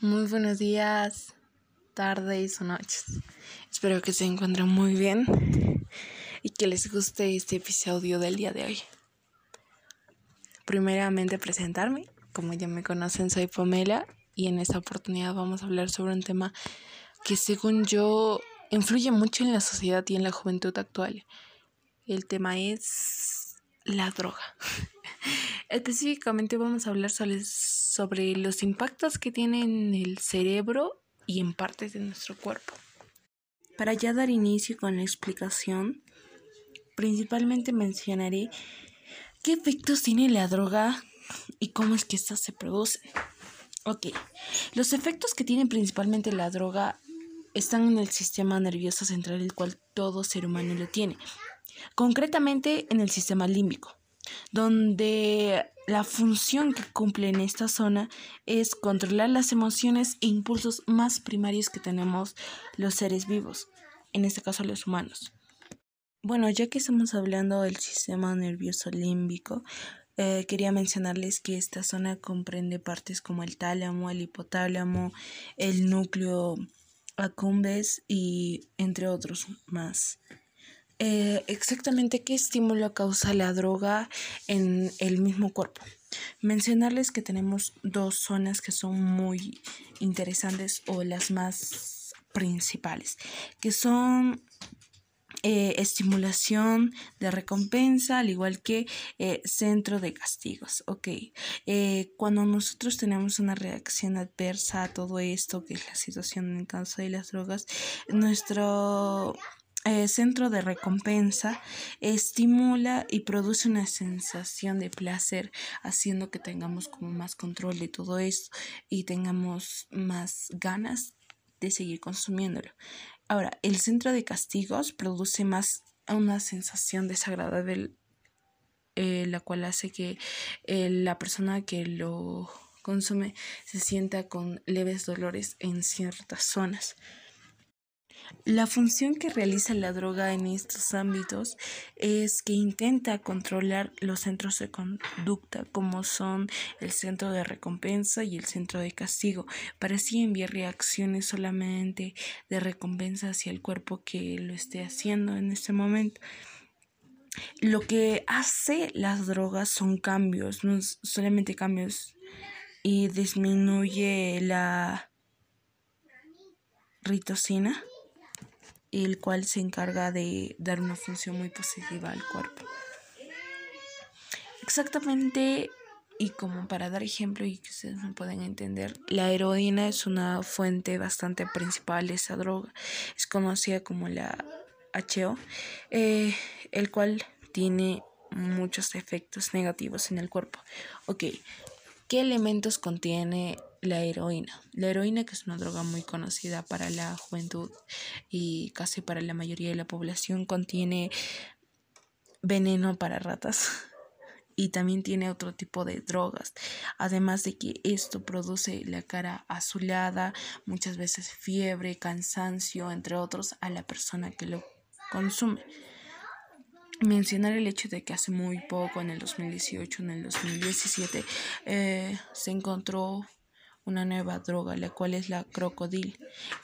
Muy buenos días, tardes o noches. Espero que se encuentren muy bien y que les guste este episodio del día de hoy. Primeramente presentarme, como ya me conocen soy Pamela y en esta oportunidad vamos a hablar sobre un tema que según yo influye mucho en la sociedad y en la juventud actual. El tema es la droga. Específicamente vamos a hablar sobre, sobre los impactos que tiene en el cerebro y en partes de nuestro cuerpo. Para ya dar inicio con la explicación, principalmente mencionaré qué efectos tiene la droga y cómo es que éstas se producen. Ok, los efectos que tiene principalmente la droga están en el sistema nervioso central, el cual todo ser humano lo tiene. Concretamente en el sistema límbico donde la función que cumple en esta zona es controlar las emociones e impulsos más primarios que tenemos los seres vivos, en este caso los humanos. Bueno, ya que estamos hablando del sistema nervioso límbico, eh, quería mencionarles que esta zona comprende partes como el tálamo, el hipotálamo, el núcleo accumbens y entre otros más. Eh, exactamente qué estímulo causa la droga en el mismo cuerpo. Mencionarles que tenemos dos zonas que son muy interesantes o las más principales, que son eh, estimulación de recompensa, al igual que eh, centro de castigos. Ok, cuando nosotros tenemos una reacción adversa a todo esto, que es la situación en el caso de las drogas, nuestro eh, centro de recompensa estimula y produce una sensación de placer, haciendo que tengamos como más control de todo esto y tengamos más ganas de seguir consumiéndolo. Ahora, el centro de castigos produce más una sensación desagradable, eh, la cual hace que eh, la persona que lo consume se sienta con leves dolores en ciertas zonas. La función que realiza la droga en estos ámbitos es que intenta controlar los centros de conducta como son el centro de recompensa y el centro de castigo para así enviar reacciones solamente de recompensa hacia el cuerpo que lo esté haciendo en este momento. Lo que hace las drogas son cambios, no solamente cambios y disminuye la ritocina el cual se encarga de dar una función muy positiva al cuerpo. Exactamente, y como para dar ejemplo y que ustedes me pueden entender, la heroína es una fuente bastante principal de esa droga. Es conocida como la HO, eh, el cual tiene muchos efectos negativos en el cuerpo. Ok, ¿qué elementos contiene la heroína. La heroína, que es una droga muy conocida para la juventud y casi para la mayoría de la población, contiene veneno para ratas y también tiene otro tipo de drogas. Además de que esto produce la cara azulada, muchas veces fiebre, cansancio, entre otros, a la persona que lo consume. Mencionar el hecho de que hace muy poco, en el 2018, en el 2017, eh, se encontró una nueva droga, la cual es la crocodil.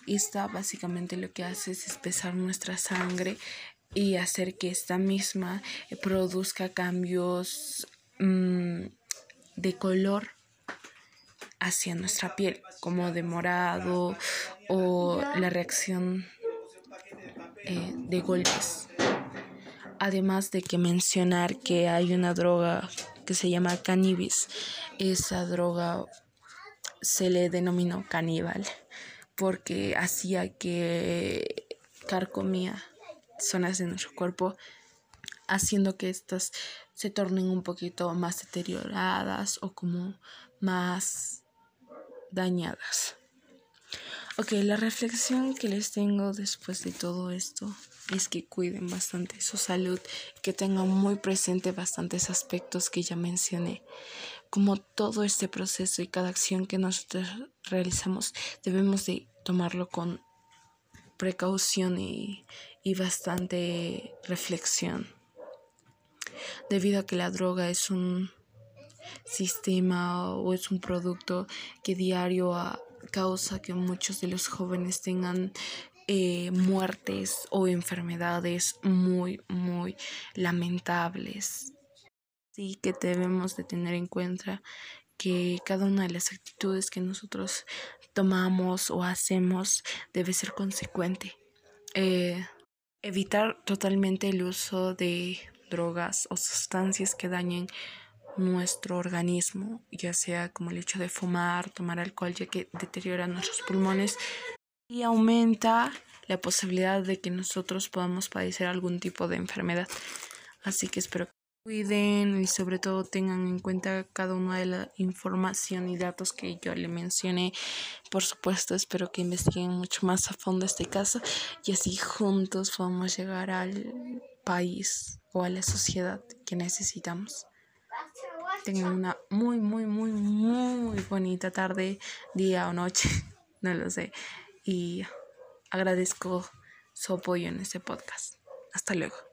Esta básicamente lo que hace es espesar nuestra sangre y hacer que esta misma produzca cambios mm, de color hacia nuestra piel, como de morado o la reacción eh, de golpes. Además de que mencionar que hay una droga que se llama cannabis. Esa droga se le denominó caníbal porque hacía que carcomía zonas de nuestro cuerpo haciendo que estas se tornen un poquito más deterioradas o como más dañadas. Ok, la reflexión que les tengo después de todo esto es que cuiden bastante su salud, que tengan muy presente bastantes aspectos que ya mencioné. Como todo este proceso y cada acción que nosotros realizamos, debemos de tomarlo con precaución y, y bastante reflexión. Debido a que la droga es un sistema o es un producto que diario causa que muchos de los jóvenes tengan eh, muertes o enfermedades muy, muy lamentables. Sí que debemos de tener en cuenta que cada una de las actitudes que nosotros tomamos o hacemos debe ser consecuente. Eh, evitar totalmente el uso de drogas o sustancias que dañen nuestro organismo, ya sea como el hecho de fumar, tomar alcohol, ya que deteriora nuestros pulmones y aumenta la posibilidad de que nosotros podamos padecer algún tipo de enfermedad. Así que espero que cuiden y sobre todo tengan en cuenta cada una de la información y datos que yo le mencioné. Por supuesto, espero que investiguen mucho más a fondo este caso y así juntos podamos llegar al país o a la sociedad que necesitamos. Tengan una muy, muy, muy, muy bonita tarde, día o noche, no lo sé. Y agradezco su apoyo en este podcast. Hasta luego.